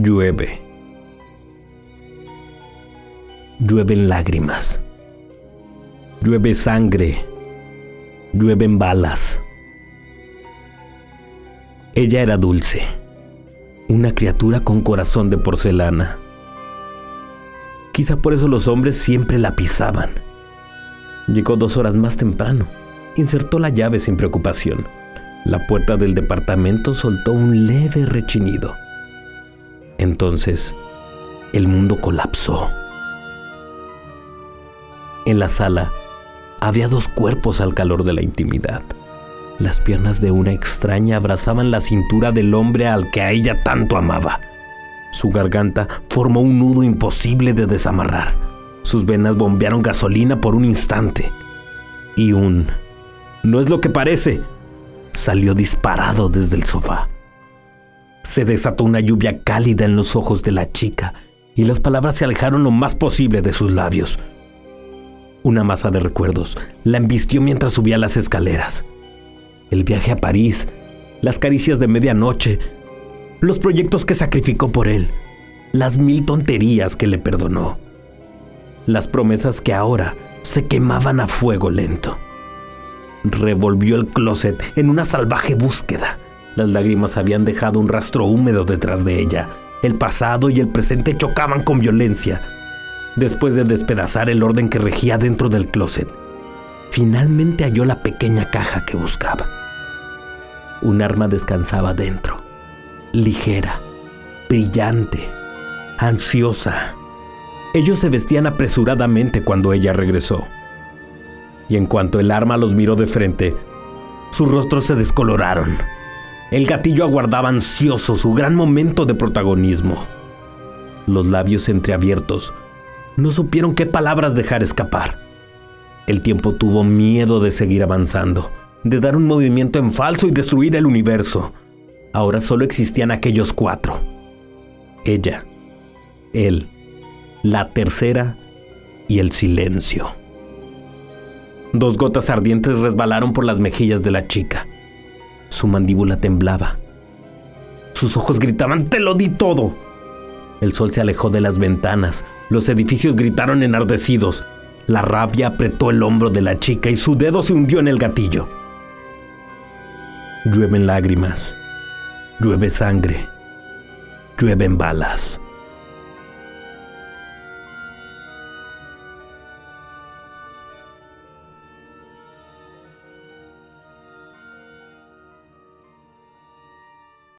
Llueve. Llueven lágrimas. Llueve sangre. Llueven balas. Ella era dulce, una criatura con corazón de porcelana. Quizá por eso los hombres siempre la pisaban. Llegó dos horas más temprano. Insertó la llave sin preocupación. La puerta del departamento soltó un leve rechinido. Entonces, el mundo colapsó. En la sala había dos cuerpos al calor de la intimidad. Las piernas de una extraña abrazaban la cintura del hombre al que a ella tanto amaba. Su garganta formó un nudo imposible de desamarrar. Sus venas bombearon gasolina por un instante. Y un... No es lo que parece. Salió disparado desde el sofá. Se desató una lluvia cálida en los ojos de la chica y las palabras se alejaron lo más posible de sus labios. Una masa de recuerdos la embistió mientras subía las escaleras. El viaje a París, las caricias de medianoche, los proyectos que sacrificó por él, las mil tonterías que le perdonó, las promesas que ahora se quemaban a fuego lento. Revolvió el closet en una salvaje búsqueda las lágrimas habían dejado un rastro húmedo detrás de ella. El pasado y el presente chocaban con violencia. Después de despedazar el orden que regía dentro del closet, finalmente halló la pequeña caja que buscaba. Un arma descansaba dentro, ligera, brillante, ansiosa. Ellos se vestían apresuradamente cuando ella regresó. Y en cuanto el arma los miró de frente, sus rostros se descoloraron. El gatillo aguardaba ansioso su gran momento de protagonismo. Los labios entreabiertos no supieron qué palabras dejar escapar. El tiempo tuvo miedo de seguir avanzando, de dar un movimiento en falso y destruir el universo. Ahora solo existían aquellos cuatro. Ella, él, la tercera y el silencio. Dos gotas ardientes resbalaron por las mejillas de la chica. Su mandíbula temblaba. Sus ojos gritaban, te lo di todo. El sol se alejó de las ventanas. Los edificios gritaron enardecidos. La rabia apretó el hombro de la chica y su dedo se hundió en el gatillo. Llueven lágrimas. Llueve sangre. Llueven balas.